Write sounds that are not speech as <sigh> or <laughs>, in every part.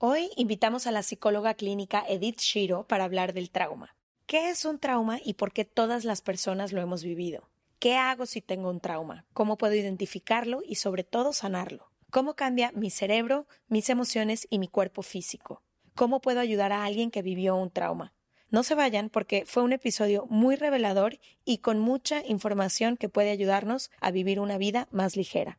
Hoy invitamos a la psicóloga clínica Edith Shiro para hablar del trauma. ¿Qué es un trauma y por qué todas las personas lo hemos vivido? ¿Qué hago si tengo un trauma? ¿Cómo puedo identificarlo y sobre todo sanarlo? ¿Cómo cambia mi cerebro, mis emociones y mi cuerpo físico? ¿Cómo puedo ayudar a alguien que vivió un trauma? No se vayan porque fue un episodio muy revelador y con mucha información que puede ayudarnos a vivir una vida más ligera.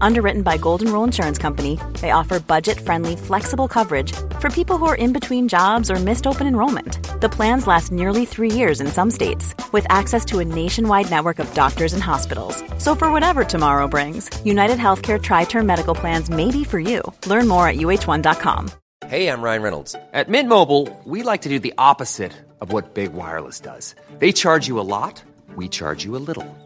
Underwritten by Golden Rule Insurance Company, they offer budget friendly, flexible coverage for people who are in between jobs or missed open enrollment. The plans last nearly three years in some states, with access to a nationwide network of doctors and hospitals. So, for whatever tomorrow brings, United Healthcare Tri Term Medical Plans may be for you. Learn more at uh1.com. Hey, I'm Ryan Reynolds. At Mint Mobile, we like to do the opposite of what Big Wireless does. They charge you a lot, we charge you a little.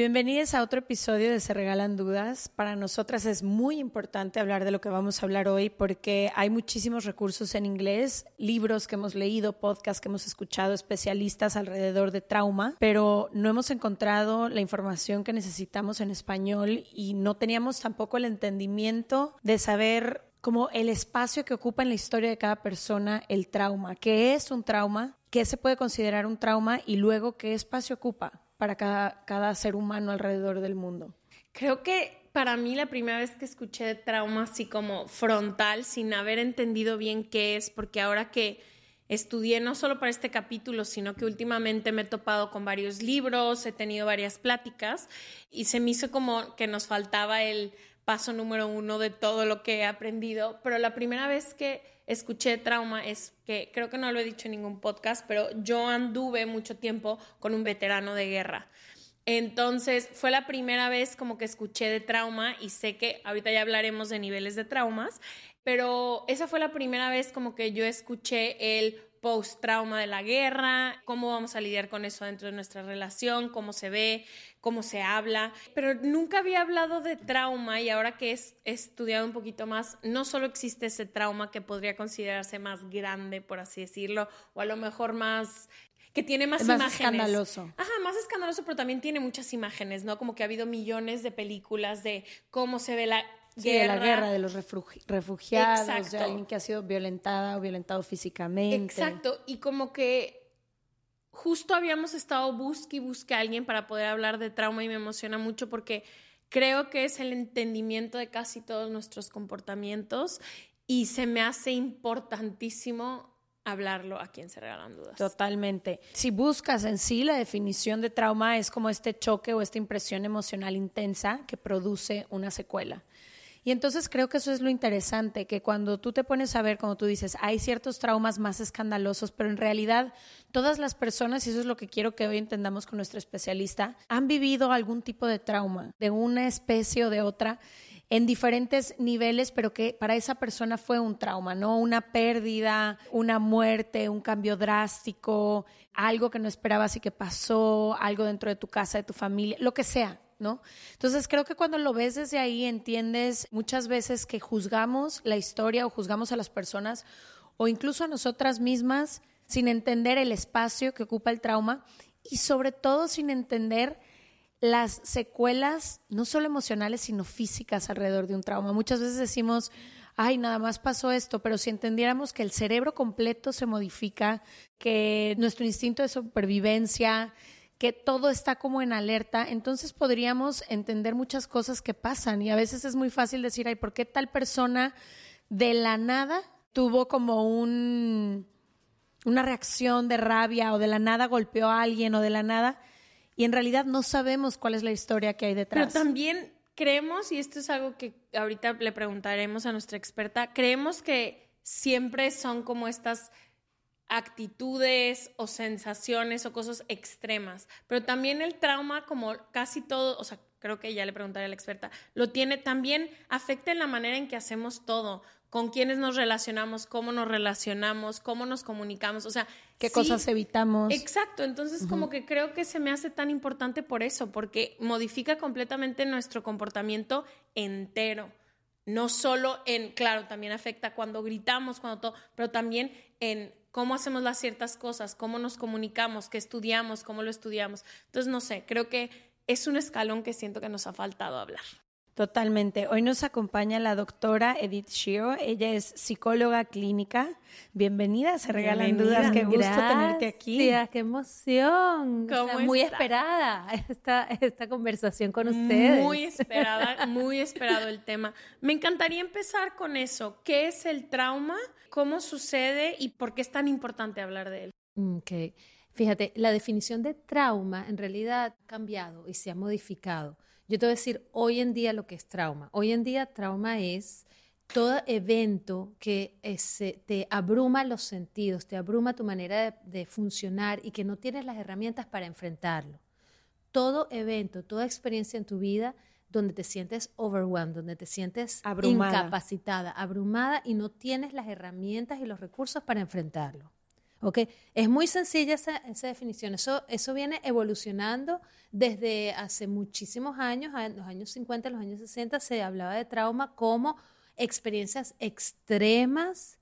Bienvenidos a otro episodio de Se Regalan Dudas. Para nosotras es muy importante hablar de lo que vamos a hablar hoy porque hay muchísimos recursos en inglés, libros que hemos leído, podcasts que hemos escuchado, especialistas alrededor de trauma, pero no hemos encontrado la información que necesitamos en español y no teníamos tampoco el entendimiento de saber como el espacio que ocupa en la historia de cada persona el trauma, qué es un trauma, qué se puede considerar un trauma y luego qué espacio ocupa para cada, cada ser humano alrededor del mundo. Creo que para mí la primera vez que escuché trauma así como frontal, sin haber entendido bien qué es, porque ahora que estudié no solo para este capítulo, sino que últimamente me he topado con varios libros, he tenido varias pláticas y se me hizo como que nos faltaba el paso número uno de todo lo que he aprendido, pero la primera vez que escuché trauma es que creo que no lo he dicho en ningún podcast, pero yo anduve mucho tiempo con un veterano de guerra. Entonces fue la primera vez como que escuché de trauma y sé que ahorita ya hablaremos de niveles de traumas, pero esa fue la primera vez como que yo escuché el post-trauma de la guerra, cómo vamos a lidiar con eso dentro de nuestra relación, cómo se ve, cómo se habla, pero nunca había hablado de trauma y ahora que he estudiado un poquito más, no solo existe ese trauma que podría considerarse más grande, por así decirlo, o a lo mejor más que tiene más, Es más imágenes. escandaloso. Ajá, más escandaloso, pero también tiene muchas imágenes, ¿no? Como que ha habido millones de películas de cómo se ve la Sí, de la guerra, de los refugi- refugiados, de alguien que ha sido violentada o violentado físicamente. Exacto, y como que justo habíamos estado busque y busque a alguien para poder hablar de trauma y me emociona mucho porque creo que es el entendimiento de casi todos nuestros comportamientos y se me hace importantísimo hablarlo a quien se regalan dudas. Totalmente. Si buscas en sí la definición de trauma es como este choque o esta impresión emocional intensa que produce una secuela. Y entonces creo que eso es lo interesante, que cuando tú te pones a ver, como tú dices, hay ciertos traumas más escandalosos, pero en realidad todas las personas, y eso es lo que quiero que hoy entendamos con nuestro especialista, han vivido algún tipo de trauma, de una especie o de otra, en diferentes niveles, pero que para esa persona fue un trauma, ¿no? Una pérdida, una muerte, un cambio drástico, algo que no esperabas y que pasó, algo dentro de tu casa, de tu familia, lo que sea, Entonces creo que cuando lo ves desde ahí entiendes muchas veces que juzgamos la historia o juzgamos a las personas o incluso a nosotras mismas sin entender el espacio que ocupa el trauma y sobre todo sin entender las secuelas, no solo emocionales, sino físicas alrededor de un trauma. Muchas veces decimos, ay, nada más pasó esto, pero si entendiéramos que el cerebro completo se modifica, que nuestro instinto de supervivencia, que todo está como en alerta, entonces podríamos entender muchas cosas que pasan y a veces es muy fácil decir, ay, ¿por qué tal persona de la nada tuvo como un, una reacción de rabia o de la nada golpeó a alguien o de la nada? Y en realidad no sabemos cuál es la historia que hay detrás. Pero también creemos, y esto es algo que ahorita le preguntaremos a nuestra experta, creemos que siempre son como estas actitudes o sensaciones o cosas extremas, pero también el trauma, como casi todo, o sea, creo que ya le preguntaré a la experta, lo tiene también, afecta en la manera en que hacemos todo, con quiénes nos relacionamos, cómo nos relacionamos, cómo nos comunicamos, o sea, qué cosas evitamos. Exacto, entonces como que creo que se me hace tan importante por eso, porque modifica completamente nuestro comportamiento entero. No solo en, claro, también afecta cuando gritamos, cuando todo, pero también en cómo hacemos las ciertas cosas, cómo nos comunicamos, qué estudiamos, cómo lo estudiamos. Entonces, no sé, creo que es un escalón que siento que nos ha faltado hablar. Totalmente. Hoy nos acompaña la doctora Edith Shiro. Ella es psicóloga clínica. Bienvenida, se regalan dudas. Qué gusto tenerte aquí. qué emoción. muy esperada esta, esta conversación con ustedes. Muy esperada, muy esperado el tema. Me encantaría empezar con eso. ¿Qué es el trauma? ¿Cómo sucede y por qué es tan importante hablar de él? Ok. Fíjate, la definición de trauma en realidad ha cambiado y se ha modificado. Yo te voy a decir hoy en día lo que es trauma. Hoy en día trauma es todo evento que te abruma los sentidos, te abruma tu manera de, funcionar y que no tienes las herramientas para enfrentarlo. Todo evento, toda experiencia en tu vida donde te sientes overwhelmed, donde te sientes incapacitada, abrumada y no tienes las herramientas y los recursos para enfrentarlo. ¿Okay? Es muy sencilla esa, esa, definición. Eso, eso viene evolucionando desde hace muchísimos años, en los años 50, los años 60, se hablaba de trauma como experiencias extremas.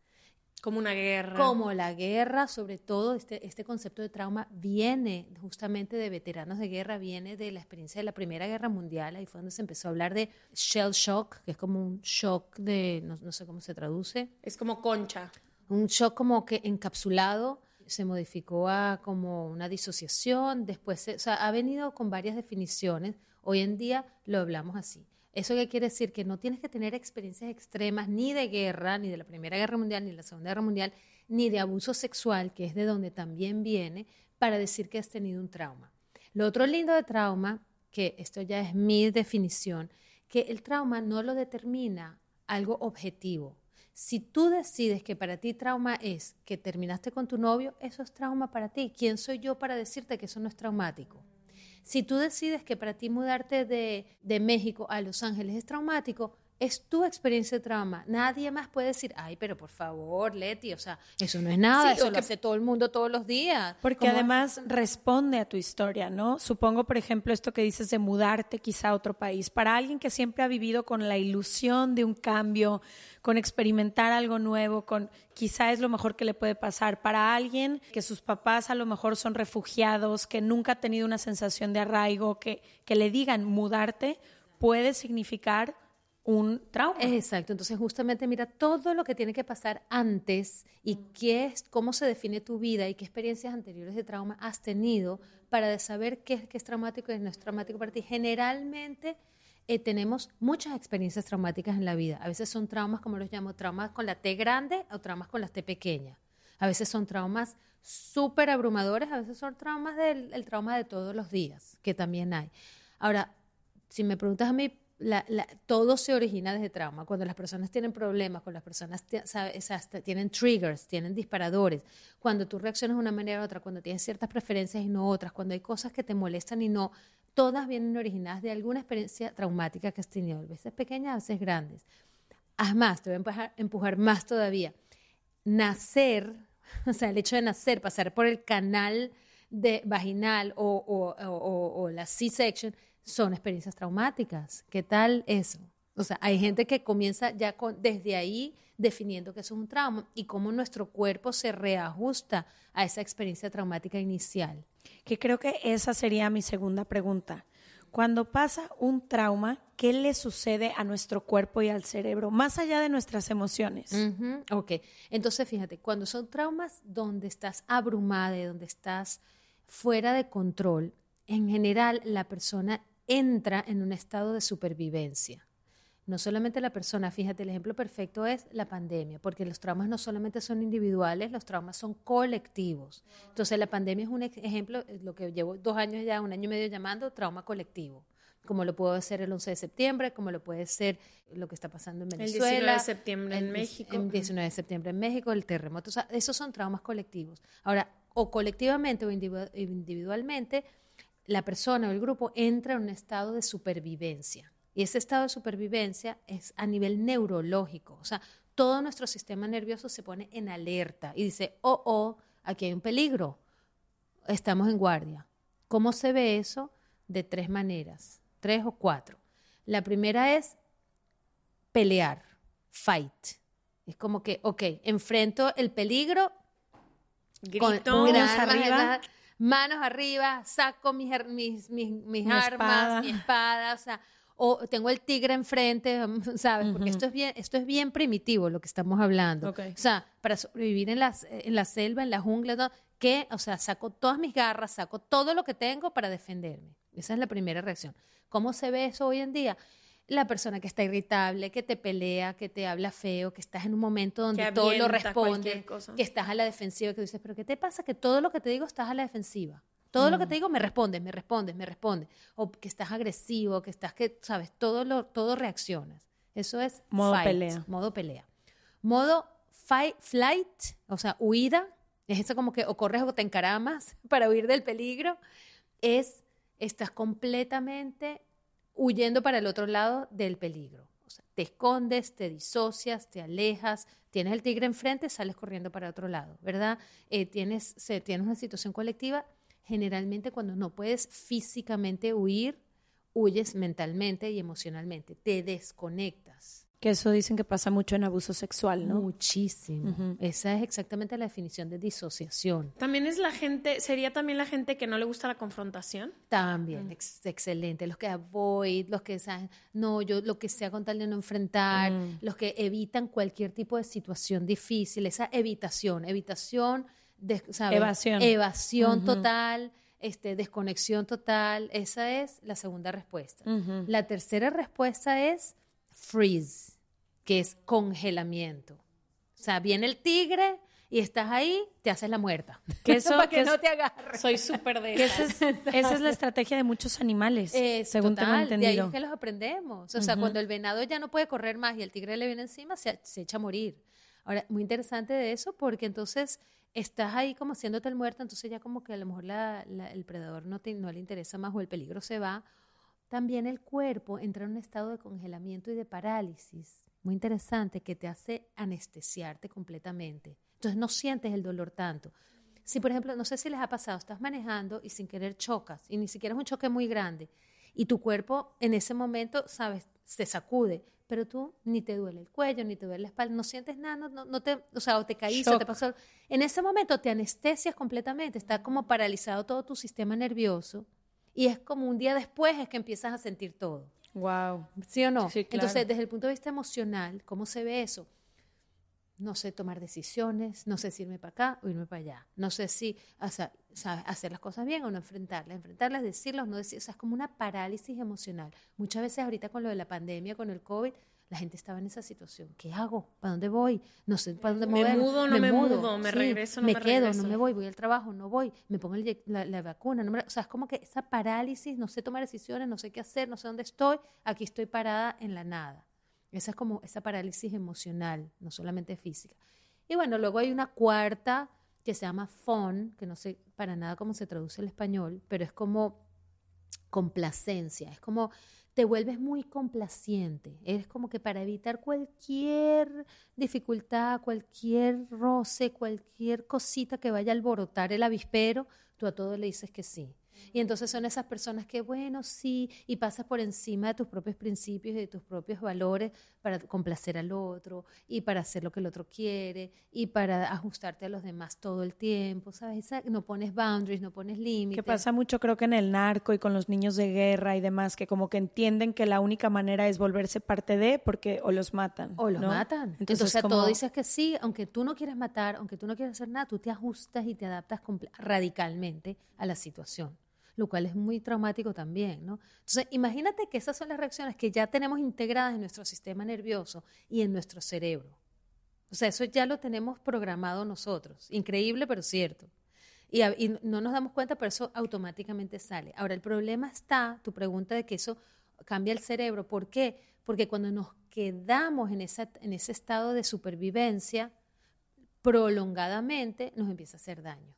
Como una guerra. Como la guerra, sobre todo este, este concepto de trauma viene justamente de veteranos de guerra, viene de la experiencia de la Primera Guerra Mundial, ahí fue donde se empezó a hablar de shell shock, que es como un shock de, no, no sé cómo se traduce. Es como concha un shock como que encapsulado se modificó a como una disociación, después, o sea, ha venido con varias definiciones, hoy en día lo hablamos así. ¿Eso qué quiere decir? Que no tienes que tener experiencias extremas ni de guerra, ni de la Primera Guerra Mundial, ni de la Segunda Guerra Mundial, ni de abuso sexual, que es de donde también viene, para decir que has tenido un trauma. Lo otro lindo de trauma, que esto ya es mi definición, que el trauma no lo determina algo objetivo. Si tú decides que para ti trauma es que terminaste con tu novio, eso es trauma para ti. ¿Quién soy yo para decirte que eso no es traumático? Si tú decides que para ti mudarte de, de México a Los Ángeles es traumático, es tu experiencia de trauma. Nadie más puede decir, ay, pero por favor, Leti, o sea, eso no es nada, eso lo hace todo el mundo todos los días. Porque además responde a tu historia, ¿no? Supongo, por ejemplo, esto que dices de mudarte quizá a otro país. Para alguien que siempre ha vivido con la ilusión de un cambio, con experimentar algo nuevo, con quizá es lo mejor que le puede pasar. Para alguien que sus papás a lo mejor son refugiados, que nunca ha tenido una sensación de arraigo, que, que le digan mudarte, puede significar un trauma. Exacto, entonces justamente mira todo lo que tiene que pasar antes y qué es, cómo se define tu vida y qué experiencias anteriores de trauma has tenido para saber qué, qué es traumático y qué no es traumático para ti. Generalmente eh, tenemos muchas experiencias traumáticas en la vida. A veces son traumas, como los llamo, traumas con la T grande o traumas con la T pequeña. A veces son traumas súper abrumadores, a veces son traumas del el trauma de todos los días, que también hay. Ahora, si me preguntas a mí, todo se origina desde trauma. Cuando las personas tienen problemas, cuando las personas tienen triggers, tienen disparadores, cuando tú reaccionas de una manera u otra, cuando tienes ciertas preferencias y no otras, cuando hay cosas que te molestan y no, todas vienen originadas de alguna experiencia traumática que has tenido, a veces pequeñas, a veces grandes. Haz más, te voy a empujar, más todavía. Nacer, <laughs> o sea, el hecho de nacer, pasar por el canal de vaginal o, o la C-section, son experiencias traumáticas. ¿Qué tal eso? O sea, hay gente que comienza ya con, desde ahí, definiendo que eso es un trauma y cómo nuestro cuerpo se reajusta a esa experiencia traumática inicial. Que creo que esa sería mi segunda pregunta. Cuando pasa un trauma, ¿qué le sucede a nuestro cuerpo y al cerebro, más allá de nuestras emociones? Ujú, Ok, entonces fíjate, cuando son traumas donde estás abrumada, y donde estás fuera de control, en general la persona entra en un estado de supervivencia. No solamente la persona, fíjate, el ejemplo perfecto es la pandemia, porque los traumas no solamente son individuales, los traumas son colectivos. Entonces la pandemia es un ejemplo, lo que llevo dos años ya, un año y medio llamando trauma colectivo, como lo puede ser el 11 de septiembre, como lo puede ser lo que está pasando en El Venezuela. 19 de septiembre en el- México. El 19 de septiembre en México, el terremoto, o sea, esos son traumas colectivos. Ahora, o colectivamente o individu- individualmente, la persona o el grupo entra en un estado de supervivencia. Y ese estado de supervivencia es a nivel neurológico. O sea, todo nuestro sistema nervioso se pone en alerta y dice, oh, oh, aquí hay un peligro. Estamos en guardia. ¿Cómo se ve eso? De tres maneras, tres o cuatro. La primera es pelear, fight. Es como que, ok, enfrento el peligro, Grito. con gran arriba. Manos arriba, saco mis, mis, mis, mis Mi armas, espada. mi espada, o sea, o tengo el tigre enfrente, ¿sabes? Porque esto es bien, esto es bien primitivo lo que estamos hablando. O sea, para sobrevivir en, las, en la selva, en la jungla, ¿no? que, o sea, saco todas mis garras, saco todo lo que tengo para defenderme. Esa es la primera reacción. ¿Cómo se ve eso hoy en día? La persona que está irritable, que te pelea, que te habla feo, que estás en un momento donde todo lo responde, que estás a la defensiva, que dices, pero ¿qué te pasa? Que todo lo que te digo estás a la defensiva. Todo lo que te digo me respondes, me respondes, me respondes. O que estás agresivo, que estás, que, sabes, todo, lo, todo reaccionas. Eso es Modo fight, pelea. Modo pelea. Modo fight, flight, o sea, huida. Es eso como que o corres o te encaramas <laughs> para huir del peligro. Es, estás completamente huyendo para el otro lado del peligro. Te escondes, te disocias, te alejas, tienes el tigre enfrente, sales corriendo para otro lado, ¿verdad? Eh, tienes, se, tienes una situación colectiva, generalmente cuando no puedes físicamente huir, huyes mentalmente y emocionalmente, te desconectas. Que eso dicen que pasa mucho en abuso sexual, ¿no? Muchísimo. Esa es exactamente la definición de disociación. También es la gente, sería también la gente que no le gusta la confrontación. También, ex- excelente. Los que avoid, los que saben, no, yo lo que sea con tal de no enfrentar, los que evitan cualquier tipo de situación difícil, esa evitación, evitación, de, ¿sabes? Evasión. Evasión total, este, desconexión total. Esa es la segunda respuesta. La tercera respuesta es freeze, que es congelamiento. O sea, viene el tigre y estás ahí, te haces la muerta. <laughs> Que eso- para que, que no es- te agarre. Soy súper de Que esas. esa es, esa es la <laughs> estrategia de muchos animales, Eh, según tengo total, de ahí entendido. es que los aprendemos. O sea, cuando el venado ya no puede correr más y el tigre le viene encima, se, se echa a morir. Ahora, muy interesante de eso porque entonces estás ahí como haciéndote el muerto, entonces ya como que a lo mejor la- la- el predador no, te- no le interesa más o el peligro se va. También el cuerpo entra en un estado de congelamiento y de parálisis. Muy interesante que te hace anestesiarte completamente. Entonces no sientes el dolor tanto. Si, por ejemplo, no sé si les ha pasado, estás manejando y sin querer chocas, y ni siquiera es un choque muy grande, y tu cuerpo en ese momento, sabes, se sacude, pero tú ni te duele el cuello, ni te duele la espalda, no sientes nada, no, te, o sea, o te caíste, o te pasó. En ese momento te anestesias completamente, está como paralizado todo tu sistema nervioso, y es como un día después es que empiezas a sentir todo. Wow. ¿Sí o no? Sí, claro. Entonces, desde el punto de vista emocional, ¿cómo se ve eso? No sé tomar decisiones, no sé si irme para acá o irme para allá. No sé si o sea, hacer las cosas bien o no enfrentarlas. Enfrentarlas, decirlas, no decir. O sea, es como una parálisis emocional. Muchas veces ahorita con lo de la pandemia, con el COVID, la gente estaba en esa situación. ¿Qué hago? ¿Para dónde voy? No sé para dónde Me moverme. mudo, no me mudo, me regreso, no me me quedo, regreso. no me voy, voy al trabajo, no voy, me pongo el la, la vacuna. no me- o sea, es como que esa parálisis, no sé tomar decisiones, no sé qué hacer, no sé dónde estoy, aquí estoy parada en la nada. Esa es como esa parálisis emocional, no solamente física. Y bueno, luego hay una cuarta que se llama FON, que no sé para nada cómo se traduce al español, pero es como complacencia, es como te vuelves muy complaciente, eres como que para evitar cualquier dificultad, cualquier roce, cualquier cosita que vaya a alborotar el avispero, tú a todo le dices que sí. Y entonces son esas personas que, bueno, sí, y pasas por encima de tus propios principios y de tus propios valores para complacer al otro y para hacer lo que el otro quiere y para ajustarte a los demás todo el tiempo, ¿sabes? Esa- No pones boundaries, no pones límites. Que pasa mucho creo que en el narco y con los niños de guerra y demás, que como que entienden que la única manera es volverse parte de porque o los matan. O los ¿no? matan. Entonces, Entonces, a como- todo dices que sí, aunque tú no quieras matar, aunque tú no quieras hacer nada, tú te ajustas y te adaptas radicalmente a la situación, lo cual es muy traumático también, ¿no? Entonces, imagínate que esas son las reacciones que ya tenemos integradas en nuestro sistema nervioso y en nuestro cerebro. O sea, eso ya lo tenemos programado nosotros. Increíble, pero cierto. Y, no nos damos cuenta, pero eso automáticamente sale. Ahora, el problema está, tu pregunta de que eso cambia el cerebro. ¿Por qué? Porque cuando nos quedamos en ese estado de supervivencia, prolongadamente nos empieza a hacer daño.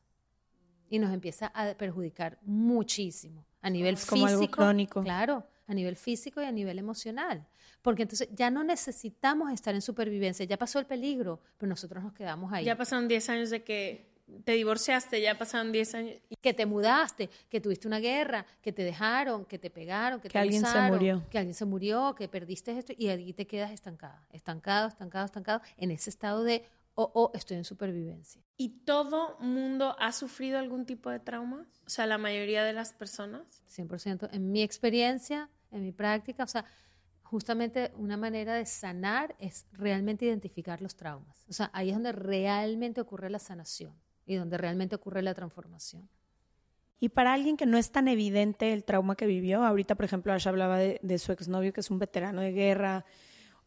Y nos empieza a perjudicar muchísimo. A nivel Es como algo físico. crónico. Claro, a nivel físico y a nivel emocional. Porque entonces ya no necesitamos estar en supervivencia. Ya pasó el peligro, pero nosotros nos quedamos ahí. Ya pasaron 10 años de que te divorciaste, ya pasaron 10 años. que te mudaste, que tuviste una guerra, que te dejaron, que te pegaron, que, Que te alguien se murió. que alguien se murió, que perdiste esto y allí te quedas estancada, estancado, estancado, estancado en ese estado de oh, oh, estoy en supervivencia. ¿Y todo mundo ha sufrido algún tipo de trauma? O sea, la mayoría de las personas. 100% en mi experiencia, en mi práctica, o sea, justamente una manera de sanar es realmente identificar los traumas. O sea, ahí es donde realmente ocurre la sanación y donde realmente ocurre la transformación. Y para alguien que no es tan evidente el trauma que vivió, ahorita, por ejemplo, Asha hablaba de, de su exnovio, que es un veterano de guerra,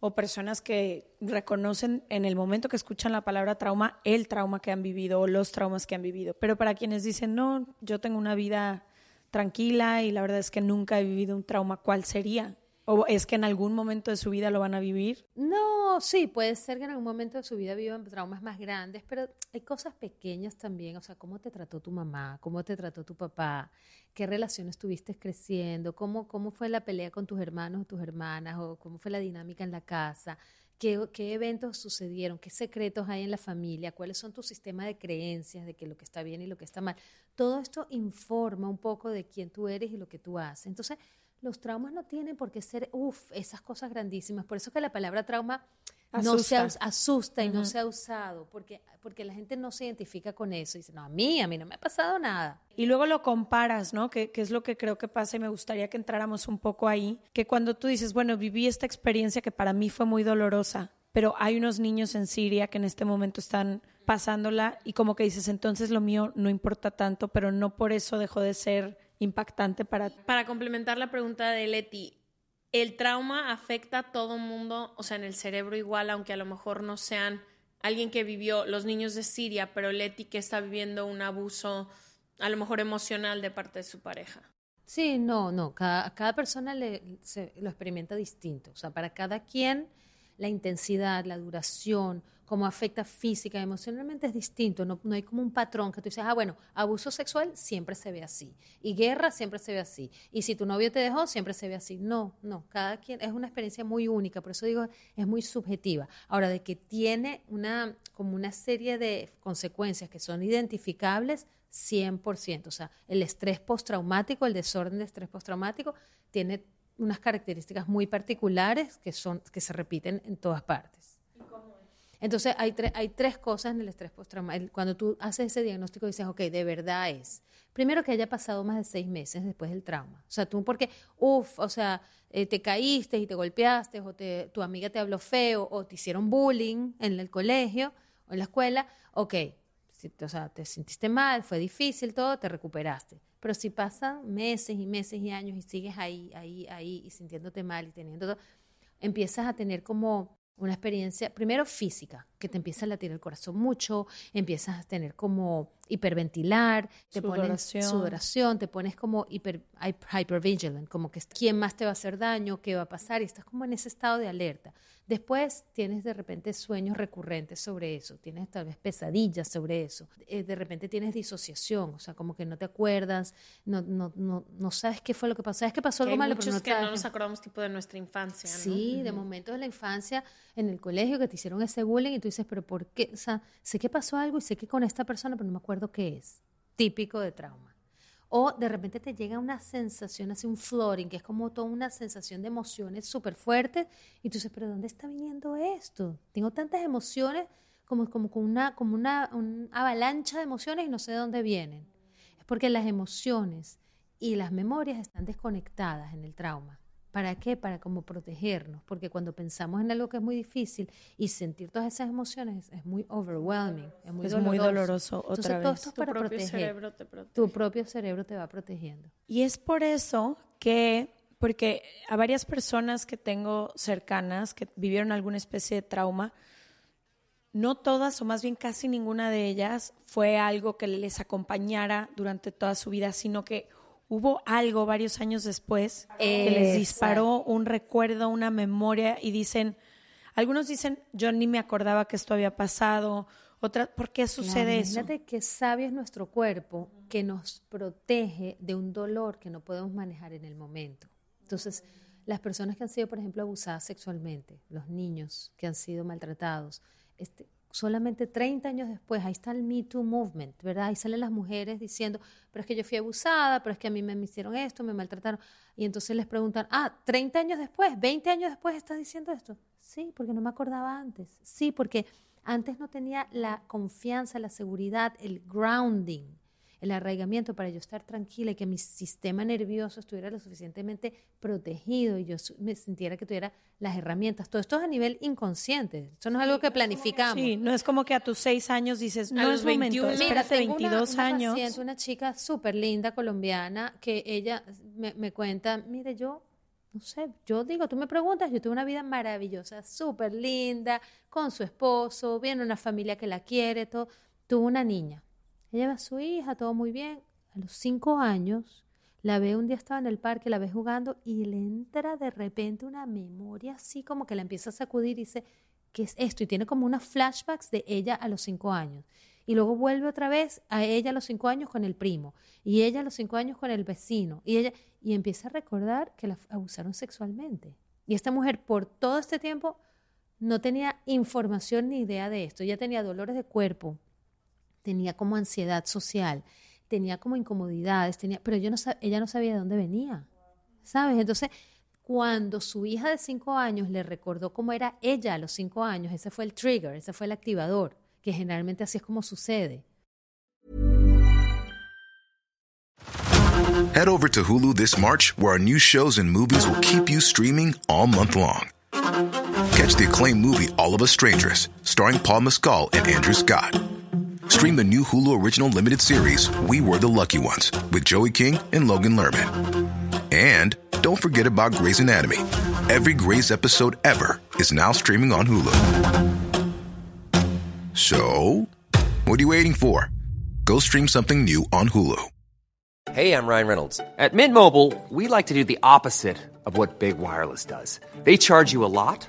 o personas que reconocen en el momento que escuchan la palabra trauma el trauma que han vivido o los traumas que han vivido. Pero para quienes dicen, no, yo tengo una vida tranquila y la verdad es que nunca he vivido un trauma, ¿cuál sería? ¿O es que en algún momento de su vida lo van a vivir? No, sí, puede ser que en algún momento de su vida vivan traumas más grandes, pero hay cosas pequeñas también, o sea, cómo te trató tu mamá, cómo te trató tu papá, qué relaciones tuviste creciendo, cómo, cómo fue la pelea con tus hermanos o tus hermanas, o cómo fue la dinámica en la casa, qué, qué eventos sucedieron, qué secretos hay en la familia, cuáles son tu sistema de creencias de que lo que está bien y lo que está mal. Todo esto informa un poco de quién tú eres y lo que tú haces. Entonces, los traumas no tienen por qué ser, uff, esas cosas grandísimas. Por eso que la palabra trauma no se Asusta. us- asusta y no se ha usado, porque, porque la gente no se identifica con eso. Y dice, no, a mí, a mí no me ha pasado nada. Y luego lo comparas, ¿no? Que, que es lo que creo que pasa y me gustaría que entráramos un poco ahí. Que cuando tú dices, bueno, viví esta experiencia que para mí fue muy dolorosa, pero hay unos niños en Siria que en este momento están pasándola y como que dices, entonces lo mío no importa tanto, pero no por eso dejó de ser impactante para Para complementar la pregunta de Leti, ¿el trauma afecta a todo mundo, o sea, en el cerebro igual, aunque a lo mejor no sean alguien que vivió los niños de Siria, pero Leti que está viviendo un abuso, a lo mejor emocional de parte de su pareja? Sí, no, no, cada, cada persona le, se- lo experimenta distinto. O sea, para cada quien la intensidad, la duración, cómo afecta física emocionalmente es distinto. No, no hay como un patrón que tú dices, ah, bueno, abuso sexual siempre se ve así. Y guerra siempre se ve así. Y si tu novio te dejó, siempre se ve así. No, no, cada quien es una experiencia muy única. Por eso digo, es muy subjetiva. Ahora, de que tiene una, como una serie de consecuencias que son identificables, 100%. O sea, el estrés postraumático, el desorden de estrés postraumático, tiene unas características muy particulares que, son, que se repiten en todas partes. Entonces, hay, tre- hay tres cosas en el estrés postraumático. Cuando tú haces ese diagnóstico, dices, ok, de verdad es. Primero, que haya pasado más de seis meses después del trauma. O sea, tú, porque, uff, o sea, eh, te caíste y te golpeaste, o te- tu amiga te habló feo, o te hicieron bullying en el colegio o en la escuela, ok, o sea, te sentiste mal, fue difícil todo, te recuperaste. Pero si pasan meses y meses y años y sigues ahí, ahí, ahí, y sintiéndote mal y teniendo todo, empiezas a tener como una experiencia, primero física, que te empieza a latir el corazón mucho, empiezas a tener como hiperventilar, te pones Sudoración. sudoración, te pones como hiper, hy- hypervigilant, como que quién más te va a hacer daño, qué va a pasar, y estás como en ese estado de alerta. Después tienes de repente sueños recurrentes sobre eso, tienes tal vez pesadillas sobre eso, Eh, de repente tienes disociación, o sea, como que no te acuerdas, no, no, no, no sabes qué fue lo que pasó, sabes que pasó algo malo, pero no que sabes no nos acordamos tipo de nuestra infancia, ¿no? Sí, de momentos de la infancia en el colegio que te hicieron ese bullying y tú dices, pero ¿por qué? O sea, sé que pasó algo y sé que con esta persona, pero no me acuerdo qué es. Típico de trauma. O de repente te llega una sensación, así un floating, que es como toda una sensación de emociones súper fuertes. Y tú dices, pero ¿dónde está viniendo esto? Tengo tantas emociones como, como, una, como una, avalancha de emociones y no sé de dónde vienen. Es porque las emociones y las memorias están desconectadas en el trauma. ¿Para qué? Para como protegernos, porque cuando pensamos en algo que es muy difícil y sentir todas esas emociones es muy overwhelming, es muy, doloroso. muy doloroso. Otra Entonces, vez. todo esto es Tu para propio proteger. cerebro te protege. Tu propio cerebro te va protegiendo. Y es por eso que, porque a varias personas que tengo cercanas que vivieron alguna especie de trauma, no todas, o más bien casi ninguna de ellas, fue algo que les acompañara durante toda su vida, sino que hubo algo varios años después que les disparó un recuerdo, una memoria y dicen, algunos dicen, yo ni me acordaba que esto había pasado, otras, ¿por qué sucede eso? Imagínate qué sabio es nuestro cuerpo que nos protege de un dolor que no podemos manejar en el momento. Entonces, las personas que han sido, por ejemplo, abusadas sexualmente, los niños que han sido maltratados, este, solamente 30 años después, ahí está el Me Too Movement, ¿verdad? Ahí salen las mujeres diciendo, pero es que yo fui abusada, pero es que a mí me hicieron esto, me maltrataron. Y entonces les preguntan, ah, 30 años después, 20 años después estás diciendo esto. Sí, porque no me acordaba antes. Sí, porque antes no tenía la confianza, la seguridad, el grounding, el arraigamiento para yo estar tranquila y que mi sistema nervioso estuviera lo suficientemente protegido y yo me sintiera que tuviera las herramientas. Todo esto es a nivel inconsciente. Esto no es algo que planificamos. Sí, no es como que a tus seis años dices, no es momento, 21. Mira, espérate una- 22 una años. paciente, una chica súper linda colombiana que ella me, me cuenta, mire, yo, no sé, yo digo, tú me preguntas, yo tuve una vida maravillosa, súper linda, con su esposo, viene una familia que la quiere, todo. Tuvo una niña. Ella ve a su hija, todo muy bien. A los cinco años, la ve un día estaba en el parque, la ve jugando y le entra de repente una memoria así como que la empieza a sacudir y dice, ¿qué es esto? Y tiene como unos flashbacks de ella a los cinco años. Y luego vuelve otra vez a ella a los cinco años con el primo. Y ella a los cinco años con el vecino. Y ella y empieza a recordar que la abusaron sexualmente. Y esta mujer por todo este tiempo no tenía información ni idea de esto. Ella tenía dolores de cuerpo, tenía como ansiedad social, tenía como incomodidades, tenía, pero yo no ella no sabía de dónde venía. ¿Sabes? Entonces, cuando su hija de cinco años le recordó cómo era ella a los cinco años, ese fue el trigger, ese fue el activador, que generalmente así es como sucede. Head over to Hulu this March, where our new shows and movies will keep you streaming all month long. Catch the acclaimed movie All of Us Strangers, starring Paul Mescal and Andrew Scott. Stream the new Hulu original limited series We Were the Lucky Ones with Joey King and Logan Lerman. And don't forget about Grey's Anatomy. Every Grey's episode ever is now streaming on Hulu. So, what are you waiting for? Go stream something new on Hulu. Hey, I'm Ryan Reynolds. At Mint Mobile, we like to do the opposite of what Big Wireless does. They charge you a lot,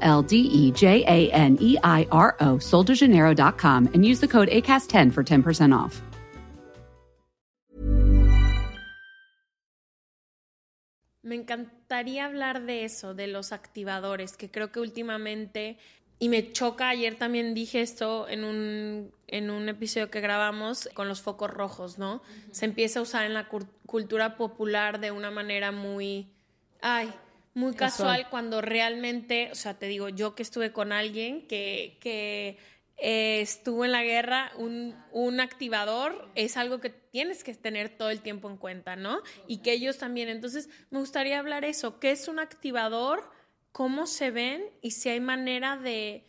L D E J A N E I R O, soldejaneiro.com, and use the code ACAST10 for 10% off. Me encantaría hablar de eso, de los activadores, que creo que últimamente, y me choca, ayer también dije esto en un, en un episodio que grabamos con los focos rojos, ¿no? Se empieza a usar en la cultura popular de una manera muy, ay, muy Casual. casual, cuando realmente, o sea, te digo, yo que estuve con alguien que, que eh, estuvo en la guerra, un, un activador es algo que tienes que tener todo el tiempo en cuenta, ¿no? Y que ellos también. Entonces, me gustaría hablar eso. ¿Qué es un activador cómo se ven y si hay manera de...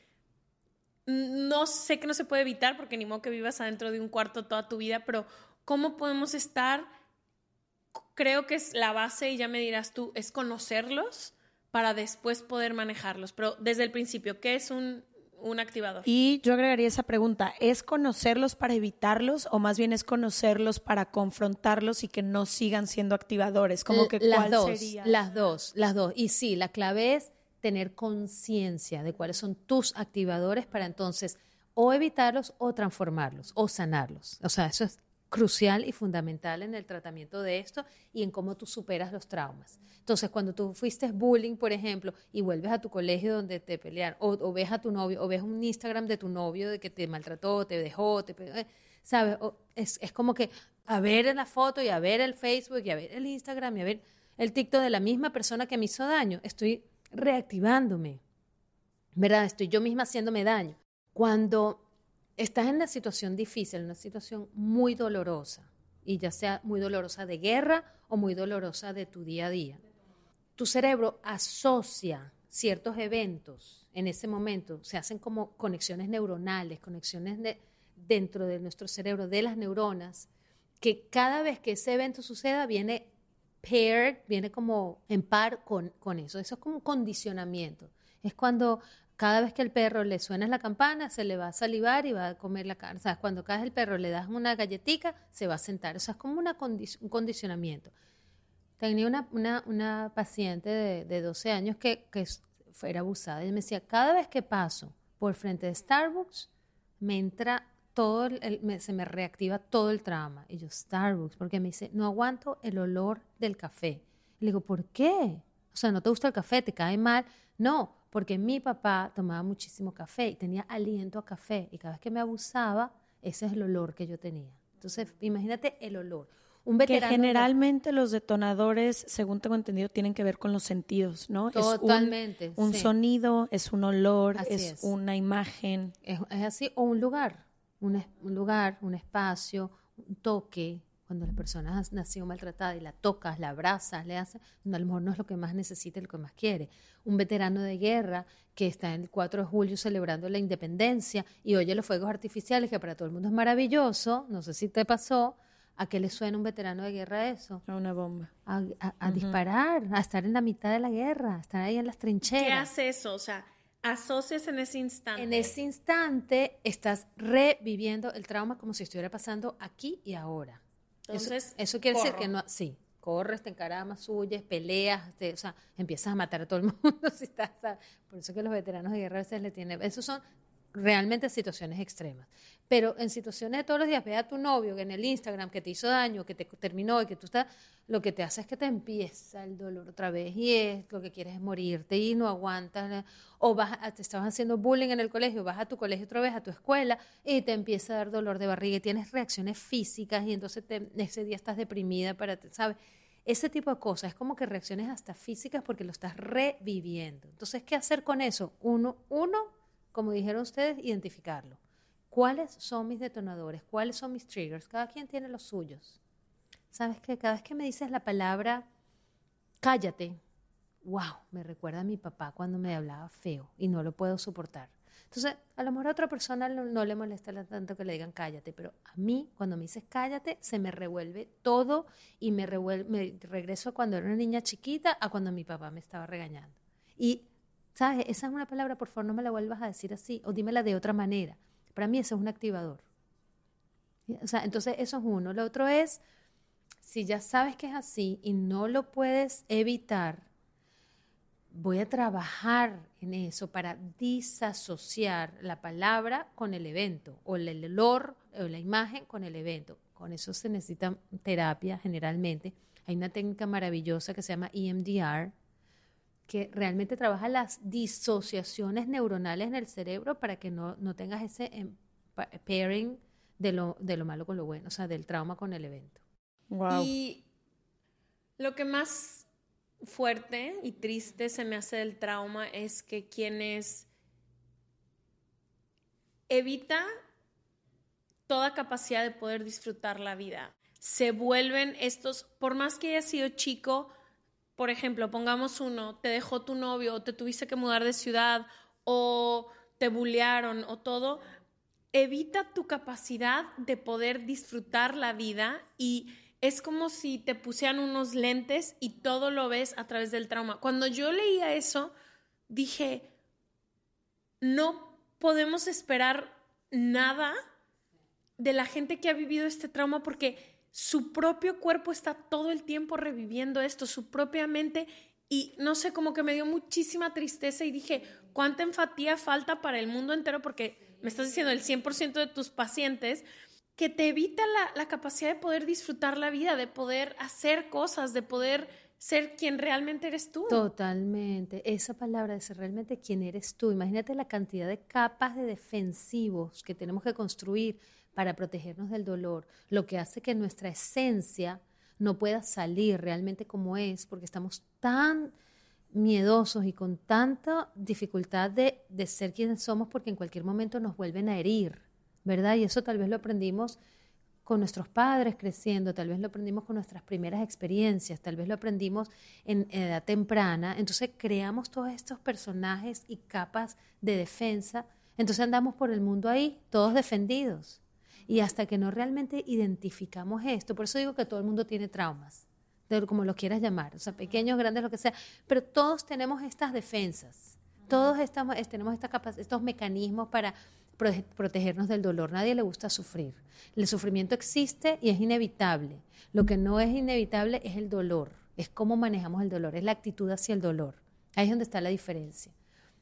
No sé que no se puede evitar porque ni modo que vivas adentro de un cuarto toda tu vida, pero cómo podemos estar, creo que es la base, y ya me dirás tú, es conocerlos para después poder manejarlos. Pero desde el principio, ¿qué es un, un activador? Y yo agregaría esa pregunta, ¿es conocerlos para evitarlos o más bien es conocerlos para confrontarlos y que no sigan siendo activadores? Como que las ¿cuál dos, sería? las dos, las dos. Y sí, la clave es tener conciencia de cuáles son tus activadores para entonces o evitarlos o transformarlos o sanarlos. O sea, eso es crucial y fundamental en el tratamiento de esto y en cómo tú superas los traumas. Entonces, cuando tú fuiste bullying, por ejemplo, y vuelves a tu colegio donde te pelearon, o, o ves a tu novio, o ves un Instagram de tu novio de que te maltrató, te dejó, te, eh, ¿sabes? O es, es como que a ver la foto y a ver el Facebook y a ver el Instagram y a ver el TikTok de la misma persona que me hizo daño. Estoy reactivándome, ¿verdad? Estoy yo misma haciéndome daño. Cuando estás en una situación difícil, una situación muy dolorosa, y ya sea muy dolorosa de guerra o muy dolorosa de tu día a día, tu cerebro asocia ciertos eventos en ese momento, se hacen como conexiones neuronales, conexiones de- dentro de nuestro cerebro, de las neuronas, que cada vez que ese evento suceda viene paired, viene como en par con, con eso. Eso es como un condicionamiento. Es cuando cada vez que el perro le suena la campana, se le va a salivar y va a comer la carne. O sea, cuando vez el perro le das una galletica, se va a sentar. O sea, es como una condi- un condicionamiento. Tenía una, una, una paciente de, de 12 años que, que era abusada y me decía, cada vez que paso por frente de Starbucks, me entra todo, el- se me reactiva todo el trauma. Y yo, Starbucks, porque me dice, no aguanto el olor del café. Le digo, ¿por qué? O sea, ¿no te gusta el café? ¿Te cae mal? No, porque mi papá tomaba muchísimo café y tenía aliento a café. Y cada vez que me abusaba, ese es el olor que yo tenía. Entonces, imagínate el olor. Un Que de- generalmente los detonadores, según tengo entendido, tienen que ver con los sentidos, ¿no? Es un- Totalmente, un, sí. sonido, es un olor, es, es. una imagen. Es, es así, o un lugar, un, es- un lugar, un espacio, un toque. Cuando la persona ha nacido maltratada y la tocas, la abrazas, le haces, a lo mejor no es lo que más necesita, lo que más quiere. Un veterano de guerra que está el 4 de julio celebrando la independencia y oye los fuegos artificiales, que para todo el mundo es maravilloso, no sé si te pasó, ¿a qué le suena un veterano de guerra eso? A una bomba. A, a- a disparar, a estar en la mitad de la guerra, a estar ahí en las trincheras. ¿Qué hace eso? O sea, asocias en ese instante. En ese instante estás reviviendo el trauma como si estuviera pasando aquí y ahora. Entonces, eso, quiere decir que no, sí, corres, te encaramas, huyes, peleas, te- o sea, empiezas a matar a todo el <laughs> mundo si estás, ¿sabes? por eso que los veteranos de guerra a veces le tienen, esos son realmente situaciones extremas. Pero en situaciones de todos los días, ve a tu novio que en el Instagram que te hizo daño, que te terminó y que tú estás, lo que te hace es que te empieza el dolor otra vez y es lo que quieres es morirte y no aguantas. O vas te estabas haciendo bullying en el colegio, vas a tu colegio otra vez, a tu escuela y te empieza a dar dolor de barriga y tienes reacciones físicas y entonces te- ese día estás deprimida para, ¿sabes? Ese tipo de cosas, es como que reacciones hasta físicas porque lo estás reviviendo. Entonces, ¿qué hacer con eso? Uno, uno, como dijeron ustedes, identificarlo. ¿Cuáles son mis detonadores? ¿Cuáles son mis triggers? Cada quien tiene los suyos. ¿Sabes qué? Cada vez que me dices la palabra cállate, wow, me recuerda a mi papá cuando me hablaba feo y no lo puedo soportar. Entonces, a lo mejor a otra persona no, le molesta tanto que le digan cállate, pero a mí, cuando me dices cállate, se me revuelve todo y me, revuel- me regreso a cuando era una niña chiquita a cuando mi papá me estaba regañando. Y, ¿sabes? Esa es una palabra, por favor, no me la vuelvas a decir así o dímela de otra manera. Para mí eso es un activador. O sea, entonces eso es uno. Lo otro es, si ya sabes que es así y no lo puedes evitar, voy a trabajar en eso para disasociar la palabra con el evento o el olor o la imagen con el evento. Con eso se necesita terapia generalmente. Hay una técnica maravillosa que se llama EMDR, que realmente trabaja las disociaciones neuronales en el cerebro para que no, no tengas ese em- pa- pairing de lo, de lo malo con lo bueno, o sea, del trauma con el evento. Wow. Y lo que más fuerte y triste se me hace del trauma es que quienes evita toda capacidad de poder disfrutar la vida se vuelven estos, por más que haya sido chico, por ejemplo, pongamos uno, te dejó tu novio o te tuviste que mudar de ciudad o te bullearon o todo, evita tu capacidad de poder disfrutar la vida y es como si te pusieran unos lentes y todo lo ves a través del trauma. Cuando yo leía eso, dije, no podemos esperar nada de la gente que ha vivido este trauma porque su propio cuerpo está todo el tiempo reviviendo esto, su propia mente y no sé, como que me dio muchísima tristeza y dije, ¿cuánta empatía falta para el mundo entero? Porque me estás diciendo el 100% de tus pacientes que te evita la, capacidad de poder disfrutar la vida, de poder hacer cosas, de poder ser quien realmente eres tú. Totalmente. Esa palabra de ser realmente quien eres tú. Imagínate la cantidad de capas de defensivos que tenemos que construir para protegernos del dolor, lo que hace que nuestra esencia no pueda salir realmente como es, porque estamos tan miedosos y con tanta dificultad de, de ser quienes somos porque en cualquier momento nos vuelven a herir, ¿verdad? Y eso tal vez lo aprendimos con nuestros padres creciendo, tal vez lo aprendimos con nuestras primeras experiencias, tal vez lo aprendimos en edad temprana. Entonces creamos todos estos personajes y capas de defensa. Entonces andamos por el mundo ahí, todos defendidos. Y hasta que no realmente identificamos esto, por eso digo que todo el mundo tiene traumas, como lo quieras llamar, o sea, pequeños, grandes, lo que sea, pero todos tenemos estas defensas, todos estamos, tenemos esta estos mecanismos para protegernos del dolor. Nadie le gusta sufrir. El sufrimiento existe y es inevitable. Lo que no es inevitable es el dolor, es cómo manejamos el dolor, es la actitud hacia el dolor. Ahí es donde está la diferencia.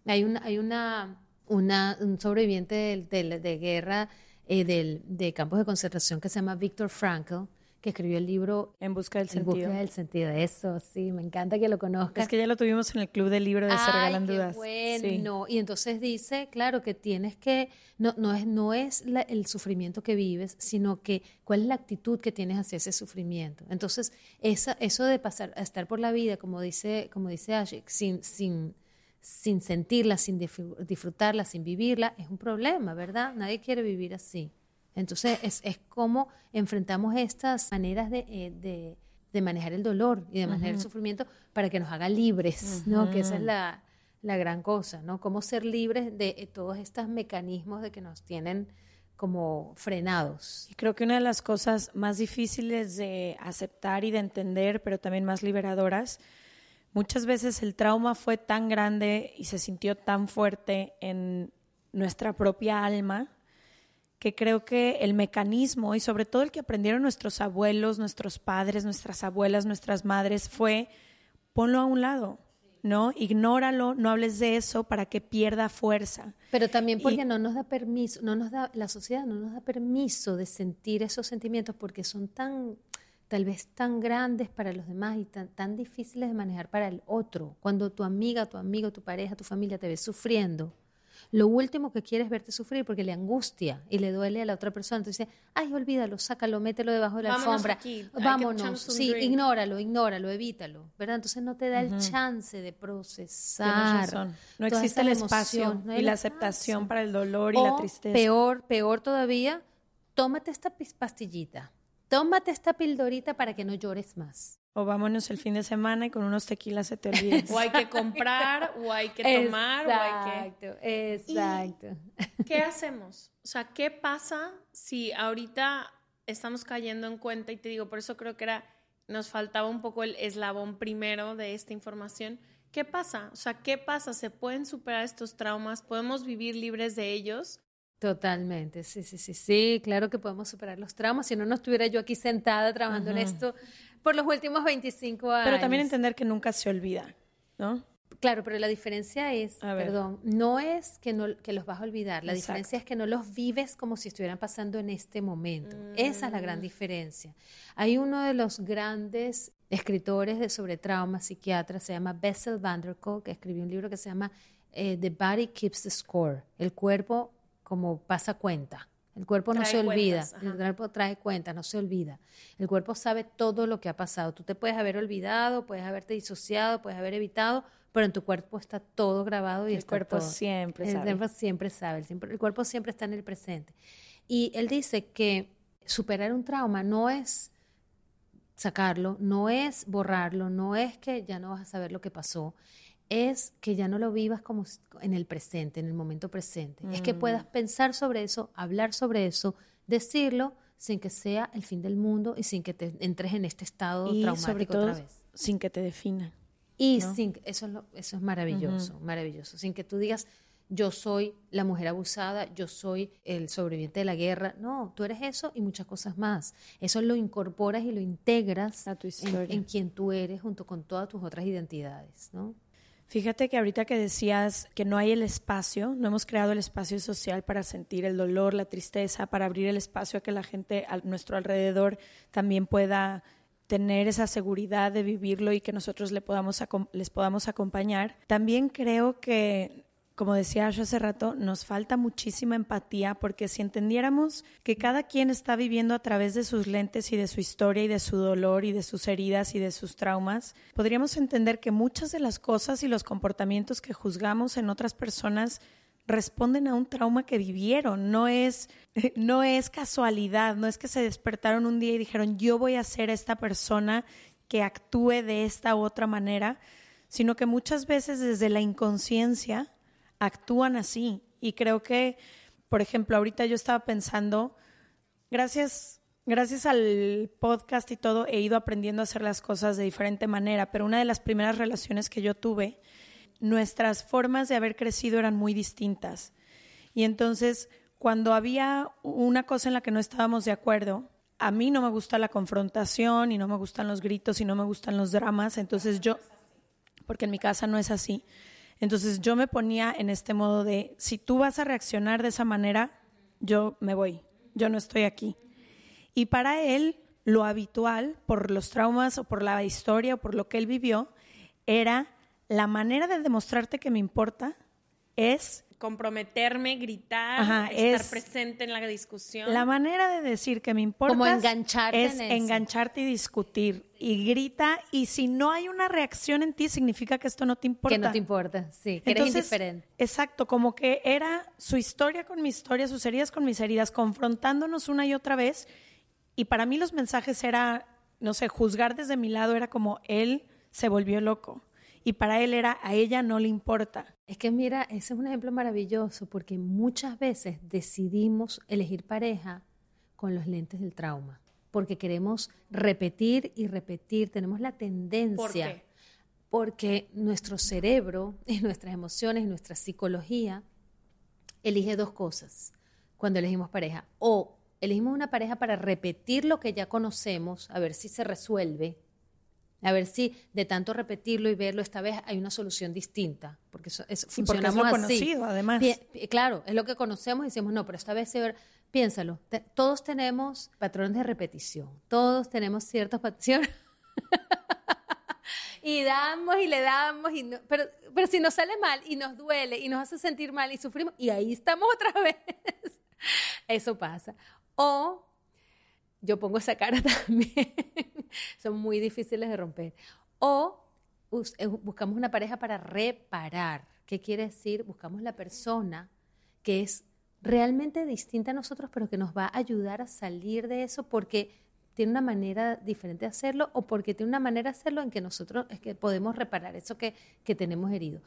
Hay una, hay una un sobreviviente de, de guerra eh, del, de campos de concentración que se llama Viktor Frankl, que escribió el libro En busca del sentido. En busca del sentido, eso, sí, me encanta que lo conozcas. Es que ya lo tuvimos en el club del libro de Se Regalan Dudas. Bueno, y entonces dice, claro, que tienes que, no, no es, no es el sufrimiento que vives, sino que cuál es la actitud que tienes hacia ese sufrimiento. Entonces, esa, eso de pasar a estar por la vida, como dice, como dice Ashik, sin, sin sin sentirla, sin disfrutarla, sin vivirla, es un problema, ¿verdad? Nadie quiere vivir así. Entonces, es, es como enfrentamos estas maneras de, eh, de, manejar el dolor y de manejar el sufrimiento para que nos haga libres, ¿no? Que esa es la, la, gran cosa, ¿no? Cómo ser libres de eh, todos estos mecanismos de que nos tienen como frenados. Y creo que una de las cosas más difíciles de aceptar y de entender, pero también más liberadoras, Muchas veces el trauma fue tan grande y se sintió tan fuerte en nuestra propia alma que creo que el mecanismo y sobre todo el que aprendieron nuestros abuelos, nuestros padres, nuestras abuelas, nuestras madres fue ponlo a un lado, ¿no? Ignóralo, no hables de eso para que pierda fuerza. Pero también porque no nos da permiso, no nos da la sociedad no nos da permiso de sentir esos sentimientos porque son tan tal vez tan grandes para los demás y tan, tan difíciles de manejar para el otro. Cuando tu amiga, tu amigo, tu pareja, tu familia te ve sufriendo, lo último que quiere es verte sufrir porque le angustia y le duele a la otra persona. Entonces dice, ay, olvídalo, sácalo, mételo debajo de la alfombra. Vámonos, sí, ignóralo, ignóralo, evítalo, ¿verdad? Entonces no te da el chance de procesar. No existe el espacio y la aceptación para el dolor y la tristeza. Peor, peor todavía, tómate esta pastillita tómate esta pildorita para que no llores más. O vámonos el fin de semana y con unos tequilas se te olvida. o hay que comprar, o hay que tomar, o hay que... Exacto, ¿Qué hacemos? O sea, ¿qué pasa si ahorita estamos cayendo en cuenta? Y te digo, por eso creo que era, nos faltaba un poco el eslabón primero de esta información. ¿Qué pasa? O sea, ¿qué pasa? ¿Se pueden superar estos traumas? ¿Podemos vivir libres de ellos? Totalmente, sí, sí, sí, sí, claro que podemos superar los traumas, si no, no estuviera yo aquí sentada trabajando en esto por los últimos 25 años. Pero también entender que nunca se olvida, ¿no? Claro, pero la diferencia es, perdón, no es que, no, que los vas a olvidar, la diferencia es que no los vives como si estuvieran pasando en este momento. Esa es la gran mm. diferencia. Hay uno de los grandes escritores de sobre trauma, psiquiatras, se llama Bessel van der Kolk, que escribió un libro que se llama eh, The Body Keeps the Score, el cuerpo como pasa cuenta. El cuerpo no se olvida, el cuerpo trae cuenta, no se olvida. El cuerpo sabe todo lo que ha pasado. Tú te puedes haber olvidado, puedes haberte disociado, puedes haber evitado, pero en tu cuerpo está todo grabado y el cuerpo siempre el sabe. El cuerpo siempre sabe, el cuerpo siempre está en el presente. Y él dice que superar un trauma no es sacarlo, no es borrarlo, no es que ya no vas a saber lo que pasó, es que ya no lo vivas como en el presente, en el momento presente. Es que Mm. puedas pensar sobre eso, hablar sobre eso, decirlo sin que sea el fin del mundo y sin que te entres en este estado Y traumático sobre todo, otra vez. sin que te defina. Y ¿no? sin, eso, es lo- eso es maravilloso, maravilloso. Sin que tú digas, yo soy la mujer abusada, yo soy el sobreviviente de la guerra. No, tú eres eso y muchas cosas más. Eso lo incorporas y lo integras A tu en, en quien tú eres junto con todas tus otras identidades, ¿no? Fíjate que ahorita que decías que no hay el espacio, no hemos creado el espacio social para sentir el dolor, la tristeza, para abrir el espacio a que la gente a nuestro alrededor también pueda tener esa seguridad de vivirlo y que nosotros le podamos les podamos acompañar. También creo que, como decía yo hace rato, nos falta muchísima empatía porque si entendiéramos que cada quien está viviendo a través de sus lentes y de su historia y de su dolor y de sus heridas y de sus traumas, podríamos entender que muchas de las cosas y los comportamientos que juzgamos en otras personas responden a un trauma que vivieron, no es, <laughs> no es casualidad, no es que se despertaron un día y dijeron yo voy a ser esta persona que actúe de esta u otra manera, sino que muchas veces desde la inconsciencia actúan así. Y creo que, por ejemplo, ahorita yo estaba pensando, gracias, gracias al podcast y todo, he ido aprendiendo a hacer las cosas de diferente manera, pero una de las primeras relaciones que yo tuve, nuestras formas de haber crecido eran muy distintas. Y entonces, cuando había una cosa en la que no estábamos de acuerdo, a mí no me gusta la confrontación y no me gustan los gritos y no me gustan los dramas, entonces yo, porque en mi casa no es así, entonces yo me ponía en este modo de, si tú vas a reaccionar de esa manera, yo me voy, yo no estoy aquí. Y para él, lo habitual, por los traumas o por la historia o por lo que él vivió, era la manera de demostrarte que me importa es Comprometerme, gritar, Ajá, estar es- presente en la discusión. La manera de decir que me importa Como engancharte es en eso. engancharte y discutir. Y grita, y si no hay una reacción en ti, significa que esto no te importa. Que no te importa, sí, que eres Entonces, indiferente. Exacto, como que era su historia con mi historia, sus heridas con mis heridas, confrontándonos una y otra vez. Y para mí los mensajes era, no sé, juzgar desde mi lado era como él se volvió loco. Y para él era, a ella no le importa. Es que mira, ese es un ejemplo maravilloso porque muchas veces decidimos elegir pareja con los lentes del trauma, porque queremos repetir y repetir, tenemos la tendencia, ¿Por qué? porque nuestro cerebro y nuestras emociones y nuestra psicología elige dos cosas cuando elegimos pareja, o elegimos una pareja para repetir lo que ya conocemos, a ver si se resuelve, a ver si de tanto repetirlo y verlo esta vez hay una solución distinta, porque eso, eso Sí, porque es lo así. conocido, además. Claro, es lo que conocemos y decimos, no, pero esta vez se piénsalo, te- todos tenemos patrones de repetición, todos tenemos ciertos patrones. <laughs> y damos y le damos, y no- pero, pero si nos sale mal y nos duele y nos hace sentir mal y sufrimos, y ahí estamos otra <laughs> vez. Eso pasa. O yo pongo esa cara <laughs> también. Son muy difíciles de romper. O eh, buscamos una pareja para reparar. ¿Qué quiere decir? Buscamos la persona que es realmente distinta a nosotros, pero que nos va a ayudar a salir de eso porque tiene una manera diferente de hacerlo o porque tiene una manera de hacerlo en que nosotros es que podemos reparar eso que, que tenemos herido.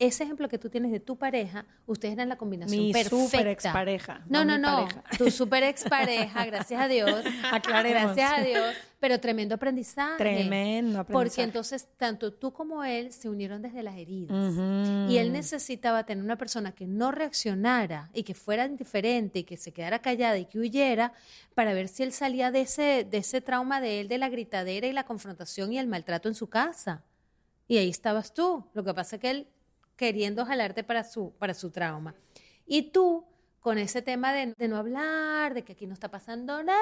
Ese ejemplo que tú tienes de tu pareja, ustedes eran la combinación Mi perfecta. super expareja, No, no no, mi no. Tu super expareja, gracias a Dios. <laughs> Aclaremos. Gracias a Dios. Pero tremendo aprendizaje. Tremendo Porque aprendizaje. entonces tanto tú como él se unieron desde las heridas. Y él necesitaba tener una persona que no reaccionara y que fuera indiferente y que se quedara callada y que huyera para ver si él salía de ese, de ese trauma de él, de la gritadera y la confrontación y el maltrato en su casa. Y ahí estabas tú. Lo que pasa es que él queriendo jalarte para su, para su trauma. Y tú con ese tema de, de no hablar, de que aquí no está pasando nada,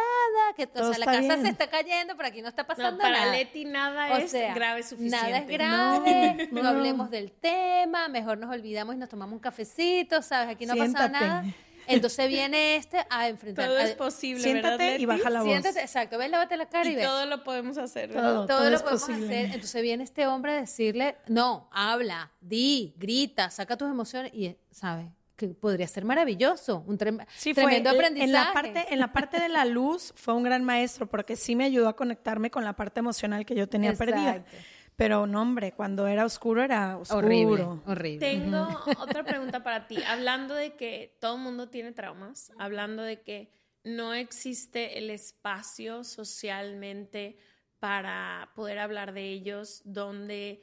que o Todo sea, la casa bien. se está cayendo, pero aquí no está pasando No, para nada. Leti nada O es sea, grave suficiente. Nada es grave, no, <laughs> No, no. hablemos del tema, mejor nos olvidamos y nos tomamos un cafecito, ¿sabes? Aquí no ha pasado Siéntate. nada. Entonces viene este a enfrentar. Todo es posible, Siéntate ¿verdad, y Leti? baja la voz. Siéntate, exacto, ves, lávate la cara y, Y ves. todo lo podemos hacer. ¿verdad? Todo. Todo lo es podemos posible. hacer. Entonces viene este hombre a decirle, no, habla, di, grita, saca tus emociones y, ¿sabes? Que podría ser maravilloso, un trem- Sí, fue tremendo el- aprendizaje. En la, parte, en la parte de la luz fue un gran maestro porque sí me ayudó a conectarme con la parte emocional que yo tenía perdida. Exacto. Pero no, hombre, cuando era oscuro era oscuro. horrible, horrible. Tengo otra pregunta para ti. Hablando de que todo el mundo tiene traumas, hablando de que no existe el espacio socialmente para poder hablar de ellos, donde...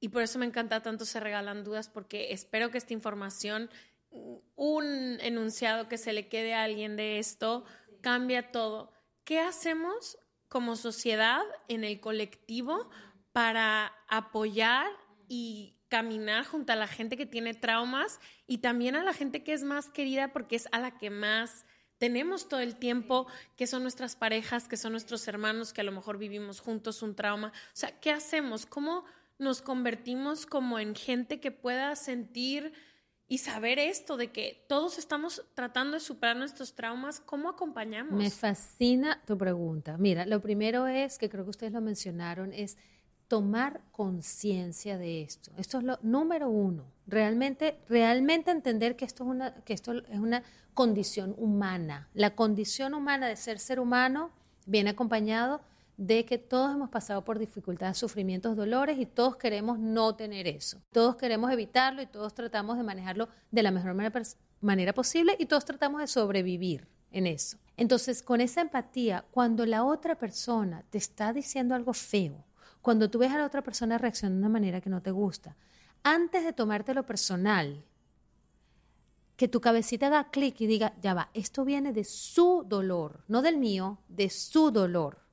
Y por eso me encanta tanto se regalan dudas, porque espero que esta información, un enunciado que se le quede a alguien de esto, cambia todo. ¿Qué hacemos como sociedad, en el colectivo, para apoyar y caminar junto a la gente que tiene traumas y también a la gente que es más querida porque es a la que más tenemos todo el tiempo, que son nuestras parejas, que son nuestros hermanos, que a lo mejor vivimos juntos un trauma. O sea, ¿qué hacemos? ¿Cómo nos convertimos como en gente que pueda sentir y saber esto de que todos estamos tratando de superar nuestros traumas? ¿Cómo acompañamos? Me fascina tu pregunta. Mira, lo primero es, que creo que ustedes lo mencionaron, es tomar conciencia de esto. Esto es lo número uno. Realmente, realmente entender que esto, es una, que esto es una condición humana. La condición humana de ser ser humano viene acompañado de que todos hemos pasado por dificultades, sufrimientos, dolores y todos queremos no tener eso. Todos queremos evitarlo y todos tratamos de manejarlo de la mejor manera, posible y todos tratamos de sobrevivir en eso. Entonces, con esa empatía, cuando la otra persona te está diciendo algo feo, cuando tú ves a la otra persona reaccionar de una manera que no te gusta, antes de tomártelo personal, que tu cabecita haga clic y diga, ya va, esto viene de su dolor, no del mío, de su dolor.